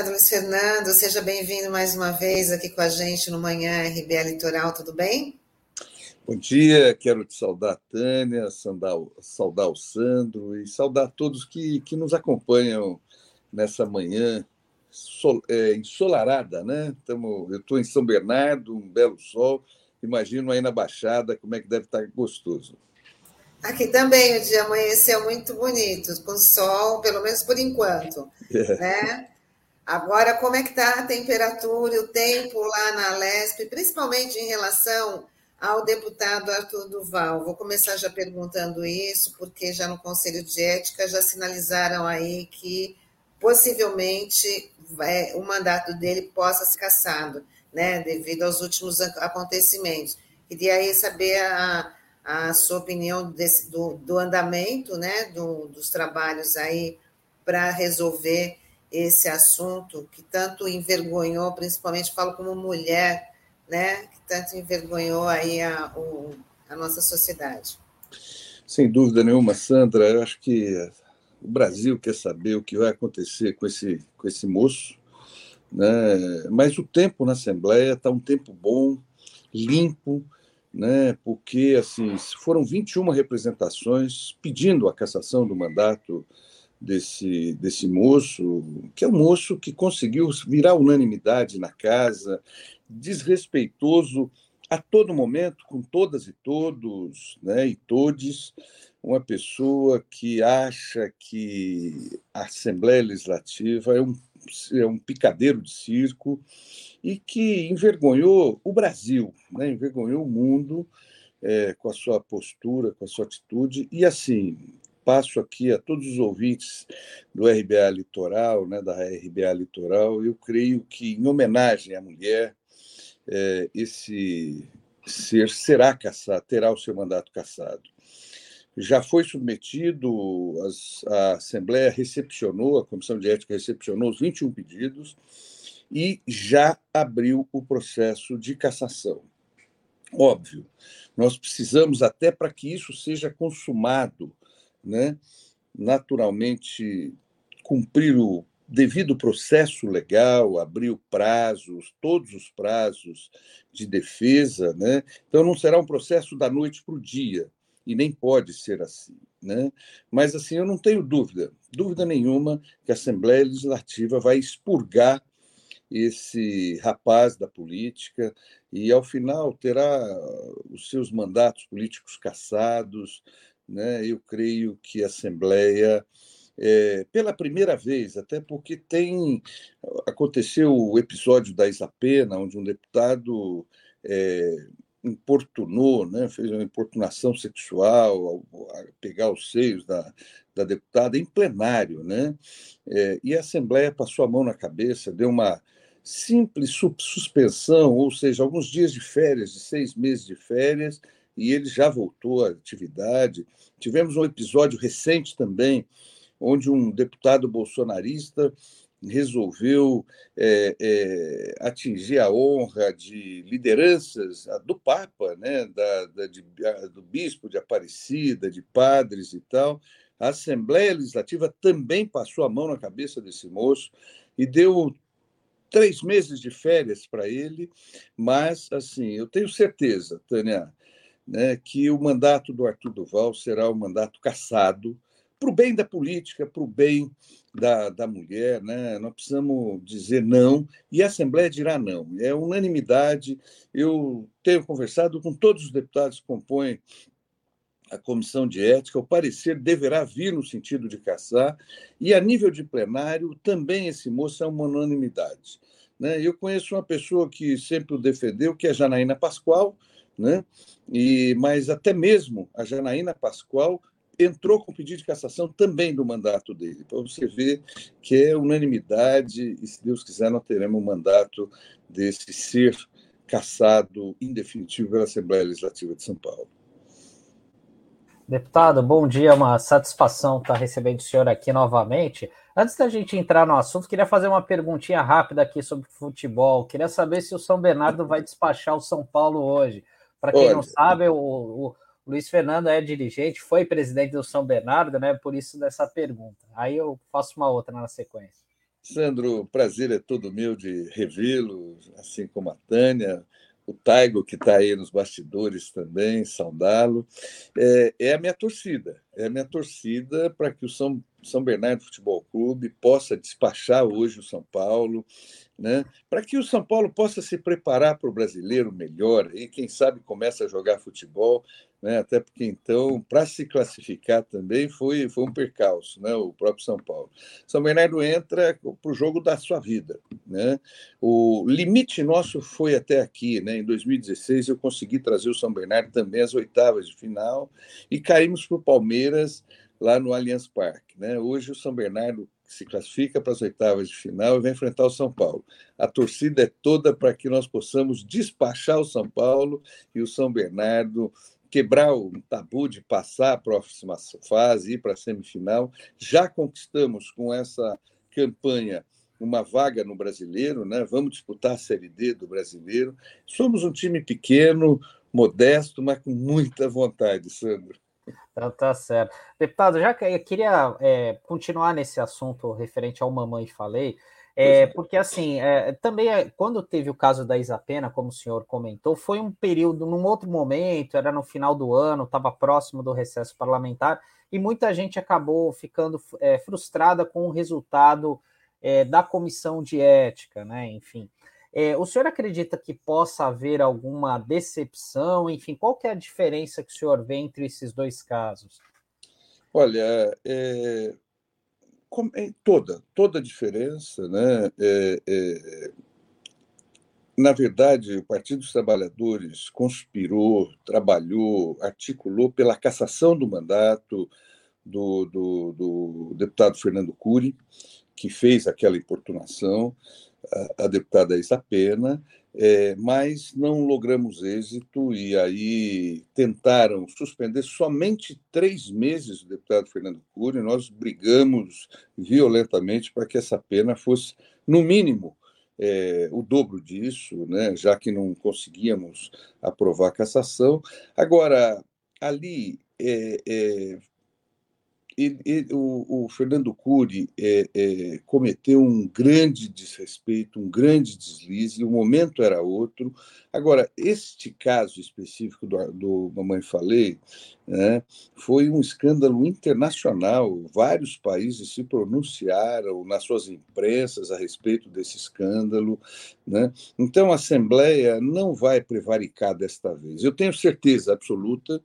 deputado Luiz Fernando. Seja bem-vindo mais uma vez aqui com a gente no Manhã RBA Litoral, tudo bem? Bom dia, quero te saudar, Tânia, saudar, saudar o Sandro e saudar todos que, que nos acompanham nessa manhã sol, é, ensolarada, né? Tamo, eu estou em São Bernardo, um belo sol, imagino aí na Baixada como é que deve estar gostoso. Aqui também o dia amanheceu muito bonito, com sol, pelo menos por enquanto. É. Né? Agora, como é que está a temperatura e o tempo lá na Lesp, principalmente em relação ao deputado Arthur Duval? Vou começar já perguntando isso, porque já no Conselho de Ética já sinalizaram aí que possivelmente é, o mandato dele possa ser cassado, né, devido aos últimos acontecimentos. Queria aí saber a a sua opinião desse, do, do andamento né, do, dos trabalhos aí para resolver esse assunto que tanto envergonhou, principalmente falo como mulher, né, que tanto envergonhou aí a, o, a nossa sociedade. Sem dúvida nenhuma, Sandra, eu acho que o Brasil quer saber o que vai acontecer com esse, com esse moço, né? mas o tempo na Assembleia está um tempo bom, limpo, né, porque assim foram 21 representações pedindo a cassação do mandato desse, desse moço, que é um moço que conseguiu virar unanimidade na casa, desrespeitoso a todo momento, com todas e todos, né, e todes, uma pessoa que acha que a Assembleia Legislativa é um, é um picadeiro de circo, e que envergonhou o Brasil, né? envergonhou o mundo é, com a sua postura, com a sua atitude. E assim, passo aqui a todos os ouvintes do RBA Litoral, né, da RBA Litoral, eu creio que, em homenagem à mulher, é, esse ser será caçado, terá o seu mandato cassado. Já foi submetido, a Assembleia recepcionou, a Comissão de Ética recepcionou os 21 pedidos, e já abriu o processo de cassação. Óbvio, nós precisamos, até para que isso seja consumado, né, naturalmente, cumprir o devido processo legal, abrir prazos, todos os prazos de defesa, né? Então não será um processo da noite para o dia e nem pode ser assim, né? Mas assim eu não tenho dúvida, dúvida nenhuma que a Assembleia Legislativa vai expurgar esse rapaz da política e, ao final, terá os seus mandatos políticos cassados. Né? Eu creio que a Assembleia, é, pela primeira vez, até porque tem aconteceu o episódio da Isapena, onde um deputado é, importunou, né, fez uma importunação sexual, a pegar os seios da, da deputada em plenário, né? É, e a Assembleia passou a mão na cabeça, deu uma simples suspensão, ou seja, alguns dias de férias, de seis meses de férias, e ele já voltou à atividade. Tivemos um episódio recente também, onde um deputado bolsonarista resolveu é, é, atingir a honra de lideranças do Papa, né, da, da de, do bispo de Aparecida, de padres e tal. A Assembleia Legislativa também passou a mão na cabeça desse moço e deu três meses de férias para ele, mas, assim, eu tenho certeza, Tânia, né, que o mandato do Arthur Duval será um mandato cassado para o bem da política, para o bem da, da mulher. Né? Nós precisamos dizer não, e a Assembleia dirá não. É unanimidade. Eu tenho conversado com todos os deputados que compõem a comissão de ética, o parecer deverá vir no sentido de caçar, e a nível de plenário, também esse moço é uma unanimidade. Né? Eu conheço uma pessoa que sempre o defendeu, que é Janaína Pascoal, né? e, mas até mesmo a Janaína Pascoal entrou com pedido de cassação também do mandato dele, para você ver que é unanimidade, e se Deus quiser, nós teremos um mandato desse ser cassado em definitivo pela Assembleia Legislativa de São Paulo. Deputado, bom dia, uma satisfação estar recebendo o senhor aqui novamente. Antes da gente entrar no assunto, queria fazer uma perguntinha rápida aqui sobre futebol. Queria saber se o São Bernardo vai despachar o São Paulo hoje. Para quem Olha. não sabe, o, o, Luiz Fernando é dirigente, foi presidente do São Bernardo, né? Por isso dessa pergunta. Aí eu faço uma outra na sequência. Sandro, prazer é todo meu de revê-lo, assim como a Tânia, o Taigo, que está aí nos bastidores também, saudá-lo. É, é, a minha torcida, é a minha torcida para que o São, São Bernardo Futebol Clube possa despachar hoje o São Paulo, né? para que o São Paulo possa se preparar para o brasileiro melhor e, quem sabe, começa a jogar futebol né? até porque então, para se classificar também foi, foi um percalço, né? o próprio São Paulo. São Bernardo entra para o jogo da sua vida. Né? O limite nosso foi até aqui, né? em 2016 eu consegui trazer o São Bernardo também às oitavas de final e caímos para o Palmeiras lá no Allianz Parque. Né? Hoje o São Bernardo se classifica para as oitavas de final e vai enfrentar o São Paulo. A torcida é toda para que nós possamos despachar o São Paulo e o São Bernardo quebrar o tabu de passar a próxima fase, ir para a semifinal. Já conquistamos com essa campanha uma vaga no brasileiro, né? vamos disputar a Série D do brasileiro. Somos um time pequeno, modesto, mas com muita vontade, Sandro. Então, tá certo. Deputado, já que eu queria é, continuar nesse assunto referente ao Mamãe Falei, é, porque, assim, é, também é, quando teve o caso da Isapena, como o senhor comentou, foi um período, num outro momento, era no final do ano, estava próximo do recesso parlamentar, e muita gente acabou ficando é, frustrada com o resultado é, da comissão de ética, né? Enfim. É, o senhor acredita que possa haver alguma decepção? Enfim, qual que é a diferença que o senhor vê entre esses dois casos? Olha, é, é, toda, toda a diferença, né? É, é, na verdade, o Partido dos Trabalhadores conspirou, trabalhou, articulou pela cassação do mandato do, do, do deputado Fernando Cury, que fez aquela importunação, a, deputada Isa Pena, é, mas não logramos êxito e aí tentaram suspender somente três meses o deputado Fernando Cury. Nós brigamos violentamente para que essa pena fosse, no mínimo, é, o dobro disso, né, já que não conseguíamos aprovar a cassação. Agora, ali é, é, ele, ele, o, o, Fernando Cury é, é, cometeu um grande desrespeito, um grande deslize, o momento era outro. Agora, este caso específico do, do Mamãe Falei né, foi um escândalo internacional. Vários países se pronunciaram nas suas imprensas a respeito desse escândalo. Né? Então, a Assembleia não vai prevaricar desta vez. Eu tenho certeza absoluta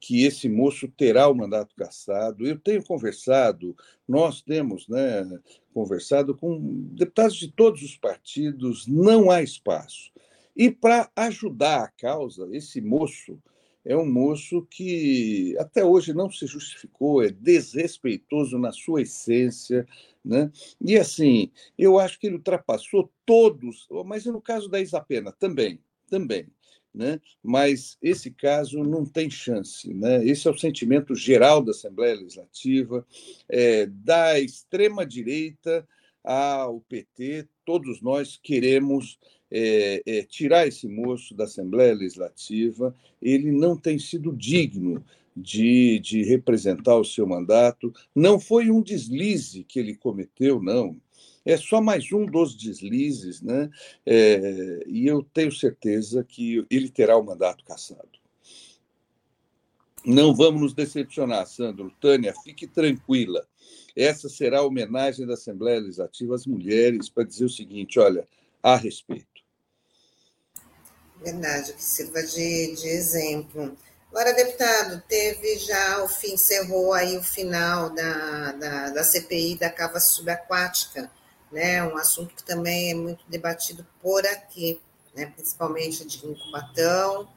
que esse moço terá o mandato cassado. Eu tenho conversado, nós temos né, conversado com deputados de todos os partidos, não há espaço. E para ajudar a causa, esse moço é um moço que até hoje não se justificou, é desrespeitoso na sua essência. Né? E assim, eu acho que ele ultrapassou todos, mas no caso da Isapena também, também né? mas esse caso não tem chance. Né? Esse é o sentimento geral da Assembleia Legislativa, é, da extrema-direita ao PT, todos nós queremos é, é, tirar esse moço da Assembleia Legislativa, ele não tem sido digno de, de representar o seu mandato, não foi um deslize que ele cometeu, não é só mais um dos deslizes, né? É, e eu tenho certeza que ele terá o mandato cassado. Não vamos nos decepcionar, Sandro. Tânia, fique tranquila. Essa será a homenagem da Assembleia Legislativa às mulheres para dizer o seguinte: olha, a respeito. Verdade, que sirva de, de exemplo. Agora, deputado, teve já o fim, encerrou aí o final da, da, da CPI da cava subaquática né? Um assunto que também é muito debatido por aqui, né? Principalmente de incubatão,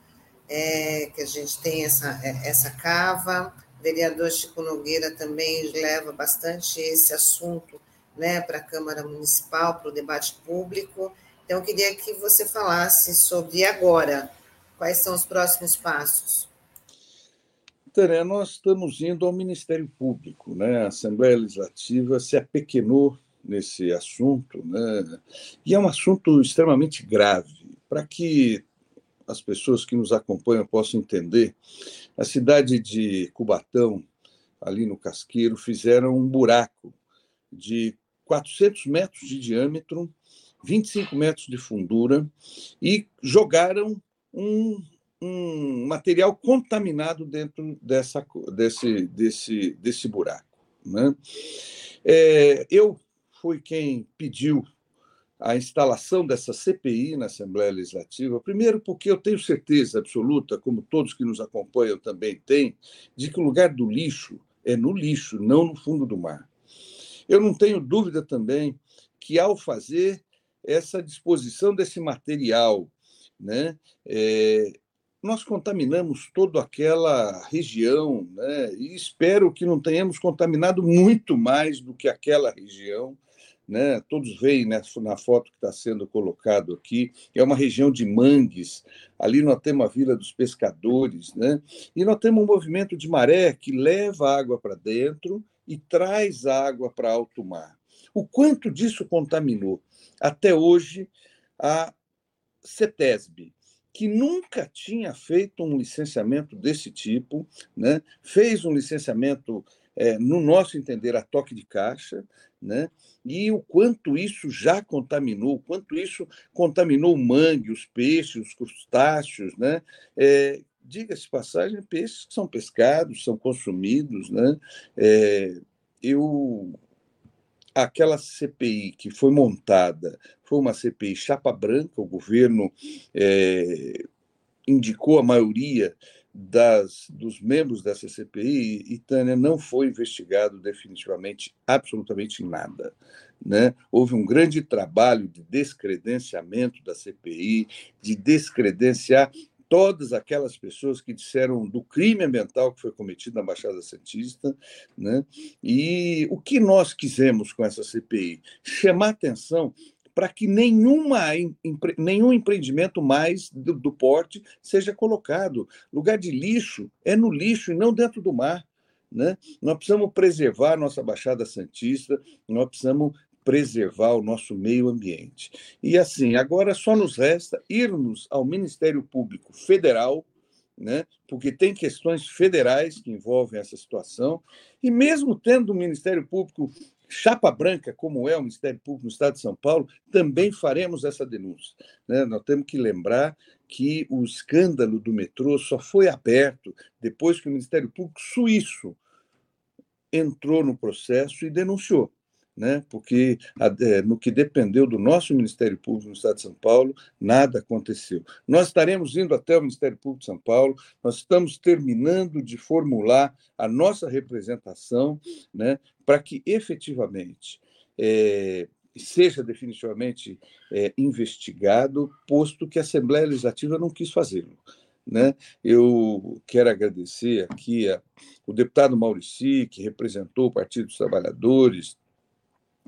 é, que a gente tem essa, é, essa cava. O vereador Chico Nogueira também leva bastante esse assunto né, para a Câmara Municipal, para o debate público. Então, eu queria que você falasse sobre agora, quais são os próximos passos. Tânia, nós estamos indo ao Ministério Público, né? A Assembleia Legislativa se apequenou nesse assunto, né? e é um assunto extremamente grave. Para que as pessoas que nos acompanham possam entender, a cidade de Cubatão, ali no Casqueiro, fizeram um buraco de 400 metros de diâmetro, 25 metros de fundura, e jogaram um, um material contaminado dentro dessa, desse, desse, desse buraco. Né? É, eu fui quem pediu a instalação dessa CPI na Assembleia Legislativa, primeiro porque eu tenho certeza absoluta, como todos que nos acompanham também têm, de que o lugar do lixo é no lixo, não no fundo do mar. Eu não tenho dúvida também que, ao fazer essa disposição desse material, né, é, nós contaminamos toda aquela região, né, e espero que não tenhamos contaminado muito mais do que aquela região, né? Todos veem né, na foto que está sendo colocado aqui, é uma região de mangues. Ali nós temos a Vila dos Pescadores, né? E nós temos um movimento de maré que leva água para dentro e traz água para alto mar. O quanto disso contaminou? Até hoje, a CETESB, que nunca tinha feito um licenciamento desse tipo, né? fez um licenciamento é, no nosso entender, a toque de caixa, né? e o quanto isso já contaminou, o quanto isso contaminou o mangue, os peixes, os crustáceos. Né? É, Diga-se passagem, peixes que são pescados, são consumidos. Né? É, eu aquela CPI que foi montada foi uma CPI chapa branca, o governo é, indicou a maioria das, dos membros dessa CPI, e Tânia não foi investigado definitivamente absolutamente nada. Né? Houve um grande trabalho de descredenciamento da CPI, de descredenciar todas aquelas pessoas que disseram do crime ambiental que foi cometido na Baixada Santista. Né? E o que nós quisemos com essa CPI? Chamar atenção para que nenhuma, nenhum empreendimento mais do, do porte seja colocado. Lugar de lixo é no lixo e não dentro do mar. Né? Nós precisamos preservar nossa Baixada Santista, nós precisamos preservar o nosso meio ambiente. E assim, agora só nos resta irmos ao Ministério Público Federal, né? porque tem questões federais que envolvem essa situação, e mesmo tendo o Ministério Público chapa branca, como é o Ministério Público no Estado de São Paulo, também faremos essa denúncia. Né? Nós temos que lembrar que o escândalo do metrô só foi aberto depois que o Ministério Público suíço entrou no processo e denunciou né? porque é, no que dependeu do nosso Ministério Público no Estado de São Paulo, nada aconteceu. Nós estaremos indo até o Ministério Público de São Paulo, nós estamos terminando de formular a nossa representação né, para que efetivamente é, seja definitivamente é, investigado, posto que a Assembleia Legislativa não quis fazê-lo. Né? Eu quero agradecer aqui a, o deputado Maurici, que representou o Partido dos Trabalhadores,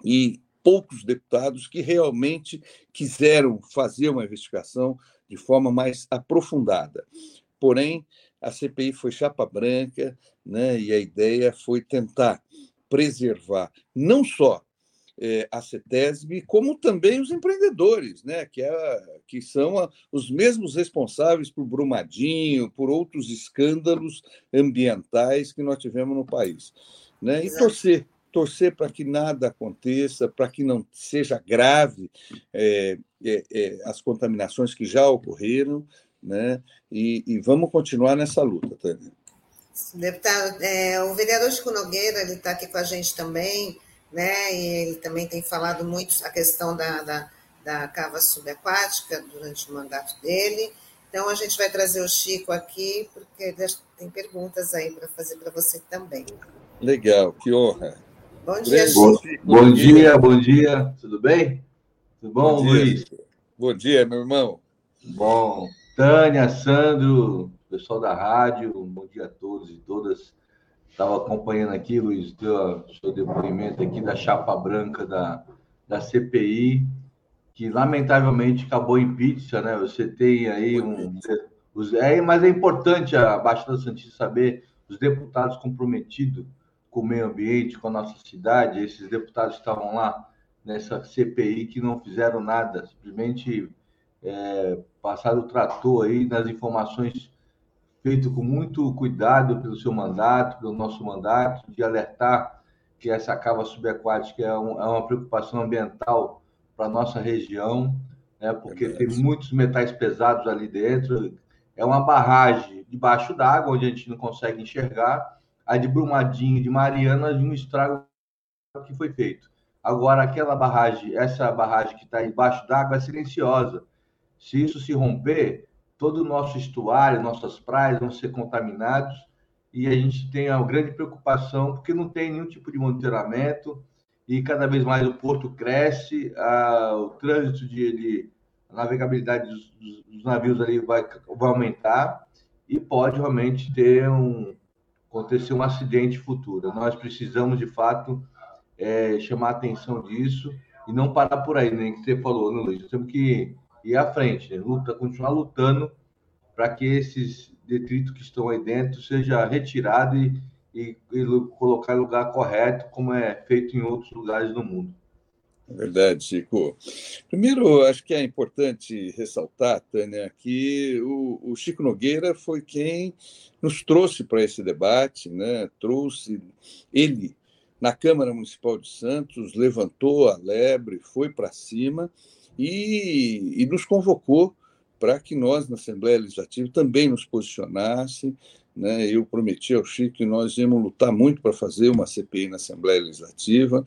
e poucos deputados que realmente quiseram fazer uma investigação de forma mais aprofundada. Porém, a CPI foi chapa branca, né, e a ideia foi tentar preservar não só é, a CETESB, como também os empreendedores, né, que, é, que são a, os mesmos responsáveis por Brumadinho, por outros escândalos ambientais que nós tivemos no país. Né, e torcer torcer para que nada aconteça, para que não seja grave é, é, é, as contaminações que já ocorreram, né? E, e vamos continuar nessa luta, Tânia. Deputado, é, o vereador Chico Nogueira ele está aqui com a gente também, né? E ele também tem falado muito a questão da, da, da cava subaquática durante o mandato dele. Então a gente vai trazer o Chico aqui porque tem perguntas aí para fazer para você também. Legal, que honra. Bom dia, bom, bom dia, bom dia. Tudo bem? Tudo bom, bom Luiz? Bom dia, meu irmão. Bom. Tânia, Sandro, pessoal da rádio, bom dia a todos e todas. Estava acompanhando aqui, Luiz, o seu depoimento aqui da chapa branca da, da CPI, que lamentavelmente acabou em pizza, né? Você tem aí um. Os, é, mas é importante a Baixada Santista saber os deputados comprometidos com o meio ambiente, com a nossa cidade. Esses deputados estavam lá nessa CPI que não fizeram nada, simplesmente é, passaram o trator aí nas informações feito com muito cuidado pelo seu mandato, pelo nosso mandato, de alertar que essa cava subaquática é, um, é uma preocupação ambiental para a nossa região, né, porque tem muitos metais pesados ali dentro. É uma barragem debaixo d'água, onde a gente não consegue enxergar. A de Brumadinho, de Mariana, de um estrago que foi feito. Agora, aquela barragem, essa barragem que está embaixo d'água é silenciosa. Se isso se romper, todo o nosso estuário, nossas praias vão ser contaminados e a gente tem uma grande preocupação porque não tem nenhum tipo de monitoramento e cada vez mais o porto cresce, a, o trânsito de, de a navegabilidade dos, dos, navios ali vai, vai aumentar e pode realmente ter um acontecer um acidente futuro. Nós precisamos de fato é, chamar a atenção disso e não parar por aí, nem né, que você falou, né, Luiz? Temos que ir à frente, né? Luta, continuar lutando para que esses detritos que estão aí dentro seja retirado e, e, e colocar no lugar correto, como é feito em outros lugares do mundo. Verdade, Chico. Primeiro, acho que é importante ressaltar, Tânia, que o, o Chico Nogueira foi quem nos trouxe para esse debate, né? trouxe ele na Câmara Municipal de Santos, levantou a lebre, foi para cima e, e, nos convocou para que nós, na Assembleia Legislativa, também nos posicionasse. Né? Eu prometi ao Chico que nós íamos lutar muito para fazer uma CPI na Assembleia Legislativa.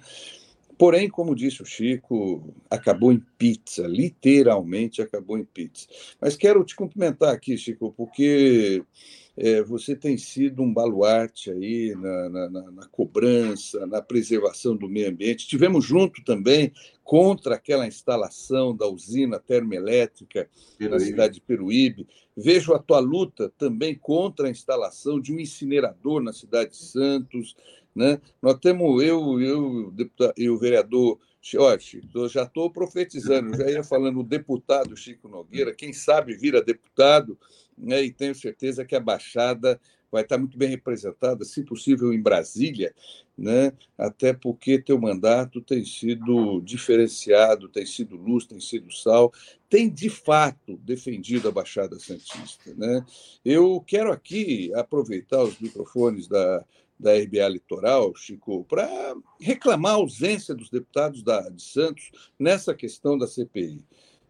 Porém, como disse o Chico, acabou em pizza, literalmente acabou em pizza. Mas quero te cumprimentar aqui, Chico, porque é, você tem sido um baluarte aí na, na, na, cobrança, na preservação do meio ambiente. Tivemos junto também contra aquela instalação da usina termoelétrica Peruíbe. na cidade de Peruíbe. Vejo a tua luta também contra a instalação de um incinerador na cidade de Santos. Né? Nós temos eu, eu, deputado, e o vereador Ó, já estou profetizando, já ia falando o deputado Chico Nogueira, quem sabe vira deputado, né, e tenho certeza que a Baixada vai estar muito bem representada, se possível em Brasília, né? até porque teu mandato tem sido diferenciado, tem sido luz, tem sido sal, tem de fato defendido a Baixada Santista. Né? Eu quero aqui aproveitar os microfones da, da RBA Litoral, Chico, para reclamar a ausência dos deputados da, de Santos nessa questão da CPI.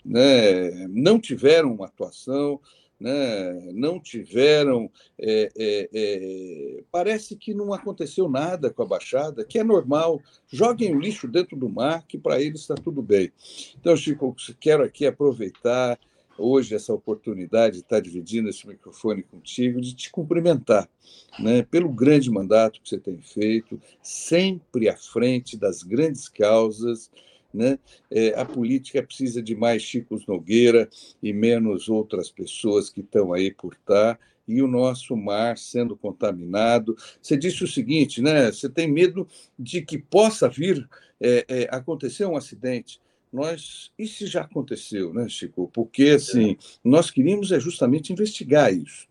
Né? Não tiveram uma atuação, né, não tiveram. É, é, é, parece que não aconteceu nada com a Baixada, que é normal. Joguem o lixo dentro do mar, que para eles está tudo bem. Então, Chico, quero aqui aproveitar hoje essa oportunidade de estar dividindo esse microfone contigo, de te cumprimentar né, pelo grande mandato que você tem feito, sempre à frente das grandes causas né? É, a política precisa de mais Chicos Nogueira e menos outras pessoas que estão aí por estar, e o nosso mar sendo contaminado. Você disse o seguinte, né? Você tem medo de que possa vir é, é, acontecer um acidente. Nós, isso já aconteceu, né, Chico? Porque assim, nós queríamos é justamente investigar isso.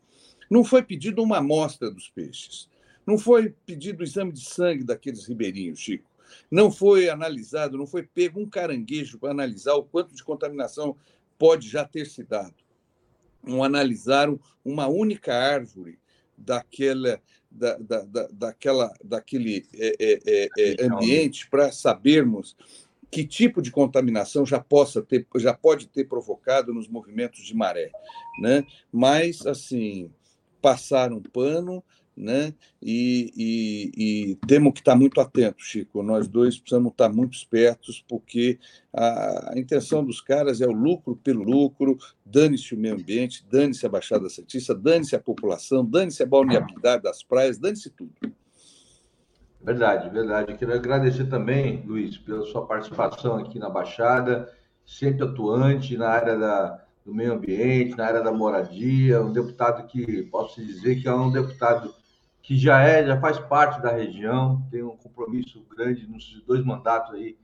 Não foi pedido uma amostra dos peixes, não foi pedido o exame de sangue daqueles ribeirinhos, Chico. Não foi analisado, não foi pego um caranguejo para analisar o quanto de contaminação pode já ter se dado. Não analisaram uma única árvore daquela, da, da, da, daquela, daquele é, é, é, ambiente para sabermos que tipo de contaminação já possa ter, já pode ter provocado nos movimentos de maré, né? Mas assim passaram pano, né? E, e, e, temos que estar muito atentos, Chico. Nós dois precisamos estar muito espertos, porque a, a intenção dos caras é o lucro pelo lucro, dane-se o meio ambiente, dane-se a Baixada Santista, dane-se a população, dane-se a balneabilidade das praias, dane-se tudo. Verdade, verdade. quero agradecer também, Luiz, pela sua participação aqui na Baixada, sempre atuante na área da, do meio ambiente, na área da moradia, um deputado que posso dizer que é um deputado que já é, já faz parte da região, tem um compromisso grande nos dois mandatos aí,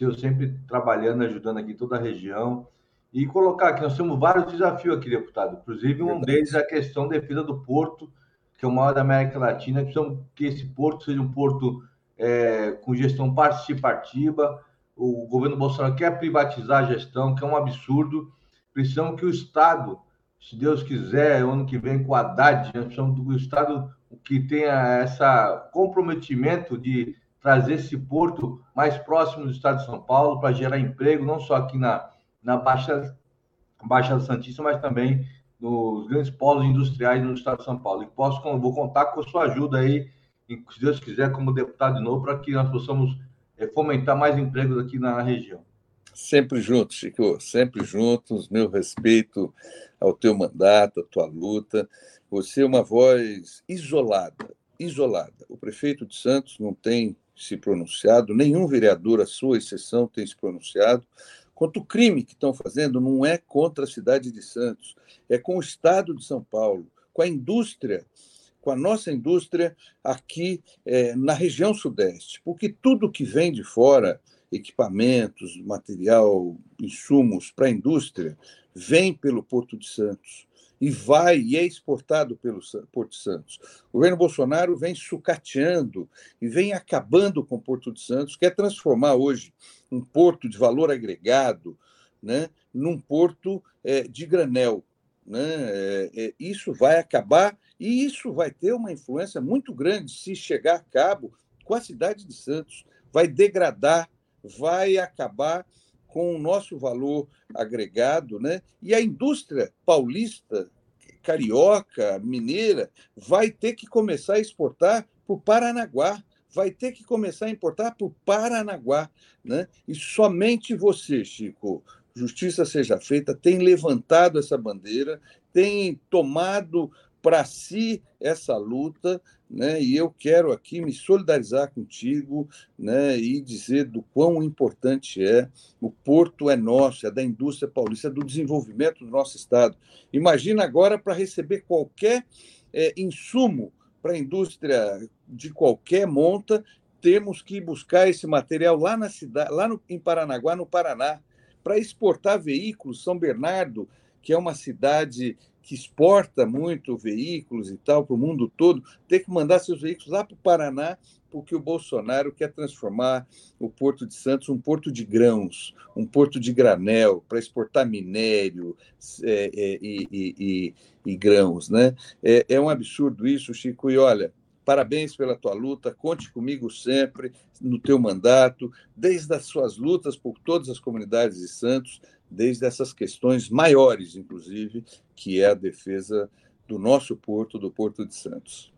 eu sempre trabalhando, ajudando aqui toda a região. E colocar aqui, nós temos vários desafios aqui, deputado. Inclusive, um deles é a questão da defesa do porto, que é o maior da América Latina. Precisamos que esse porto seja um porto é, com gestão participativa. O governo Bolsonaro quer privatizar a gestão, que é um absurdo. Precisamos que o Estado, se Deus quiser, ano que vem com o Haddad, nós precisamos do Estado que tenha esse comprometimento de trazer esse porto mais próximo do estado de São Paulo para gerar emprego, não só aqui na, na Baixa, Baixa Santista, mas também nos grandes polos industriais no estado de São Paulo. E posso, vou contar com a sua ajuda aí, se Deus quiser, como deputado de novo, para que nós possamos é, fomentar mais empregos aqui na região. Sempre juntos, Chico, sempre juntos. Meu respeito ao teu mandato, à tua luta. Você é uma voz isolada, isolada. O prefeito de Santos não tem se pronunciado, nenhum vereador, à sua exceção, tem se pronunciado. Quanto o crime que estão fazendo não é contra a cidade de Santos, é com o Estado de São Paulo, com a indústria, com a nossa indústria aqui é, na região Sudeste. Porque tudo que vem de fora, equipamentos, material, insumos para a indústria, vem pelo Porto de Santos e vai e é exportado pelo Porto Santos. O governo Bolsonaro vem sucateando e vem acabando com o Porto de Santos, quer transformar hoje um porto de valor agregado né, num porto é, de granel. Né? É, é, isso vai acabar e isso vai ter uma influência muito grande se chegar a cabo com a cidade de Santos. Vai degradar, vai acabar com o nosso valor agregado, né? E a indústria paulista, carioca, mineira, vai ter que começar a exportar para o Paranaguá, vai ter que começar a importar para o Paranaguá, né? E somente você, Chico, justiça seja feita, tem levantado essa bandeira, tem tomado para si essa luta, né? E eu quero aqui me solidarizar contigo, né? E dizer do quão importante é o porto é nosso, é da indústria paulista, é do desenvolvimento do nosso estado. Imagina agora para receber qualquer é, insumo para a indústria de qualquer monta, temos que buscar esse material lá na cidade, lá no, em Paranaguá, no Paraná, para exportar veículos. São Bernardo, que é uma cidade que exporta muito veículos e tal para o mundo todo, ter que mandar seus veículos lá para o Paraná, porque o Bolsonaro quer transformar o Porto de Santos um porto de grãos, um porto de granel, para exportar minério é, é, e, e, e, e, grãos. Né? É, é um absurdo isso, Chico, e olha, Parabéns pela tua luta, conte comigo sempre no teu mandato, desde as suas lutas por todas as comunidades de Santos, desde essas questões maiores, inclusive, que é a defesa do nosso porto, do Porto de Santos.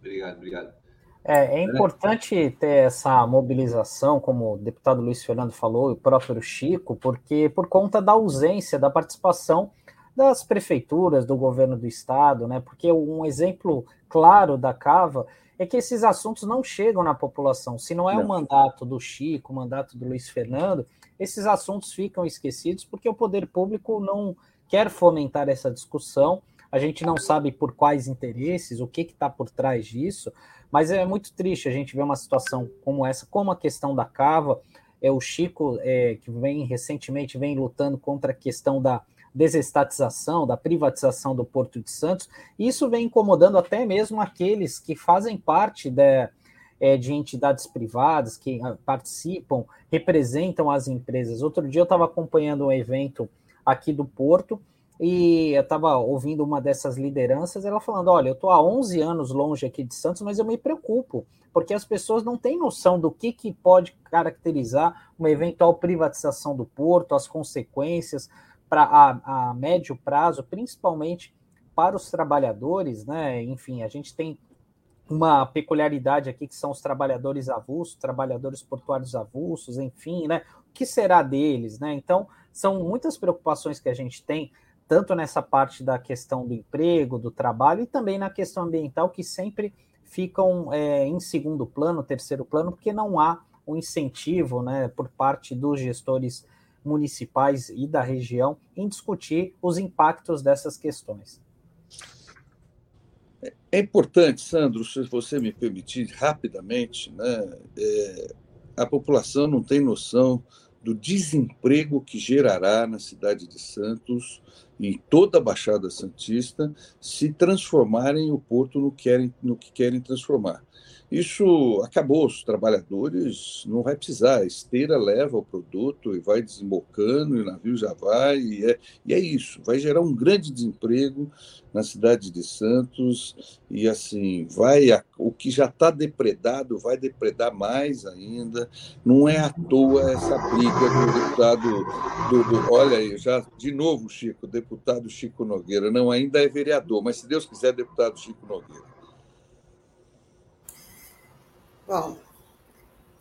Obrigado, obrigado. É, é importante ter essa mobilização, como o deputado Luiz Fernando falou, e o próprio Chico, porque por conta da ausência da participação das prefeituras, do governo do estado, né? Porque um exemplo claro da Cava é que esses assuntos não chegam na população. Se não é não. o mandato do Chico, o mandato do Luiz Fernando, esses assuntos ficam esquecidos porque o poder público não quer fomentar essa discussão. A gente não sabe por quais interesses, o que está por trás disso, mas é muito triste a gente ver uma situação como essa, como a questão da cava. É o Chico é, que vem recentemente vem lutando contra a questão da desestatização, da privatização do Porto de Santos, isso vem incomodando até mesmo aqueles que fazem parte de, é, de entidades privadas, que ah, participam, representam as empresas. Outro dia eu estava acompanhando um evento aqui do Porto, e eu estava ouvindo uma dessas lideranças, ela falando: Olha, eu estou há 11 anos longe aqui de Santos, mas eu me preocupo, porque as pessoas não têm noção do que, que pode caracterizar uma eventual privatização do porto, as consequências, para a, a médio prazo, principalmente para os trabalhadores, né? Enfim, a gente tem uma peculiaridade aqui que são os trabalhadores avulsos, trabalhadores portuários avulsos, enfim, né? O que será deles, né? Então, são muitas preocupações que a gente tem, tanto nessa parte da questão do emprego, do trabalho, e também na questão ambiental, que sempre ficam é, em segundo plano, terceiro plano, porque não há um incentivo, né, por parte dos gestores municipais e da região em discutir os impactos dessas questões. É importante, Sandro, se você me permitir rapidamente, né, é, a população não tem noção do desemprego que gerará na cidade de Santos em toda a Baixada Santista se transformarem o porto no que querem, no que querem transformar. Isso acabou, os trabalhadores não vai precisar, a esteira leva o produto e vai desembocando, e o navio já vai, e é, e é isso, vai gerar um grande desemprego na cidade de Santos, e assim, vai o que já está depredado vai depredar mais ainda, não é à toa essa briga do deputado, do, do, olha aí, já de novo, Chico, deputado Chico Nogueira, não, ainda é vereador, mas se Deus quiser, deputado Chico Nogueira. Bom,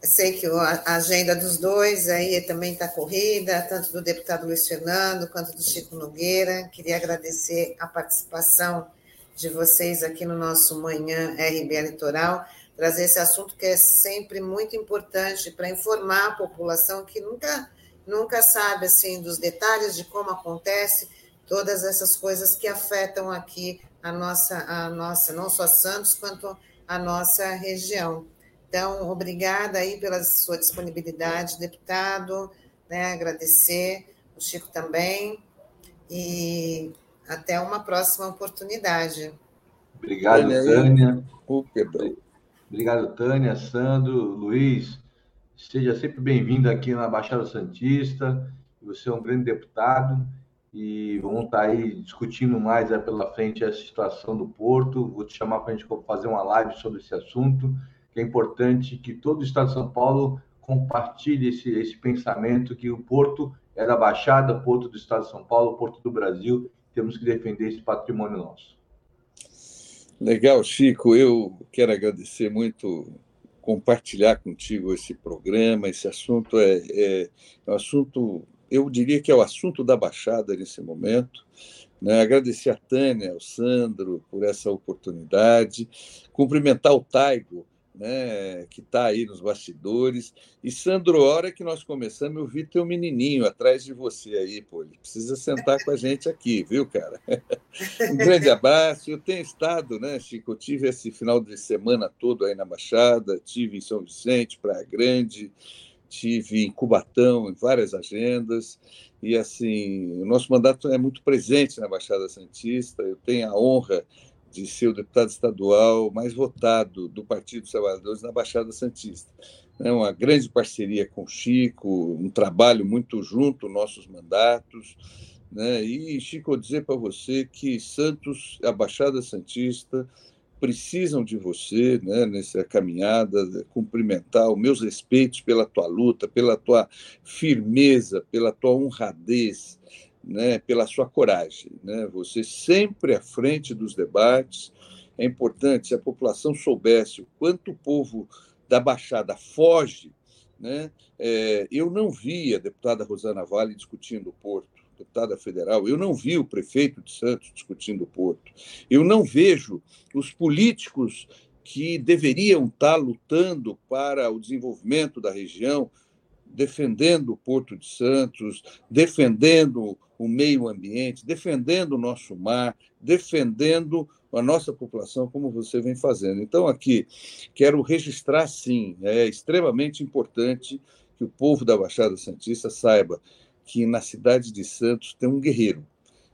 eu sei que a agenda dos dois aí também está corrida, tanto do deputado Luiz Fernando quanto do Chico Nogueira. Queria agradecer a participação de vocês aqui no nosso Manhã RBA Litoral, trazer esse assunto que é sempre muito importante para informar a população que nunca, nunca sabe assim dos detalhes de como acontece todas essas coisas que afetam aqui a nossa, a nossa não só Santos, quanto a nossa região. Então, obrigada aí pela sua disponibilidade, deputado, né? Agradecer, o Chico também, e até uma próxima oportunidade. Obrigado, Tânia. Obrigado, Tânia, Sandro, Luiz. Seja sempre bem-vindo aqui na Baixada Santista. Você é um grande deputado e vamos estar aí discutindo mais aí pela frente essa situação do Porto. Vou te chamar para a gente fazer uma live sobre esse assunto que é importante que todo o Estado de São Paulo compartilhe esse, esse pensamento que o Porto é da Baixada, Porto do Estado de São Paulo, Porto do Brasil, temos que defender esse patrimônio nosso. Legal, Chico. Eu quero agradecer muito compartilhar contigo esse programa. Esse assunto é, é, é um assunto, eu diria que é o assunto da Baixada nesse momento. Né? Agradecer a Tânia, ao Sandro por essa oportunidade. Cumprimentar o Taigo, né, que está aí nos bastidores. E, Sandro, hora que nós começamos, eu vi teu menininho atrás de você aí, pô. Ele precisa sentar com a gente aqui, viu, cara? Um grande abraço. Eu tenho estado, né, Chico? Eu tive esse final de semana todo aí na Baixada, tive em São Vicente, Praia Grande, tive em Cubatão, em várias agendas. E, assim, o nosso mandato é muito presente na Baixada Santista. Eu tenho a honra de ser o deputado estadual mais votado do Partido dos Trabalhadores na Baixada Santista. É uma grande parceria com o Chico, um trabalho muito junto, nossos mandatos. Né? E, Chico, vou dizer para você que Santos, a Baixada Santista, precisam de você né, nessa caminhada, cumprimentar os meus respeitos pela tua luta, pela tua firmeza, pela tua honradez, né, pela sua coragem. Né? Você sempre à frente dos debates. É importante, se a população soubesse o quanto o povo da Baixada foge. Né? É, eu não vi a deputada Rosana Vale discutindo o Porto, deputada federal, eu não vi o prefeito de Santos discutindo o Porto, eu não vejo os políticos que deveriam estar lutando para o desenvolvimento da região, defendendo o Porto de Santos, defendendo o meio ambiente, defendendo o nosso mar, defendendo a nossa população, como você vem fazendo. Então, aqui, quero registrar, sim, é extremamente importante que o povo da Baixada Santista saiba que na cidade de Santos tem um guerreiro,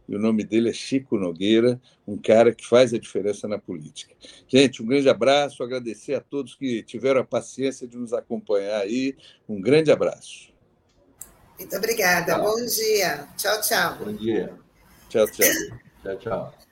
e o nome dele é Chico Nogueira, um cara que faz a diferença na política. Gente, um grande abraço, agradecer a todos que tiveram a paciência de nos acompanhar aí. Um grande abraço. Muito obrigada. Tchau. Bom dia. Tchau, tchau. Bom dia. Tchau, tchau. tchau, tchau.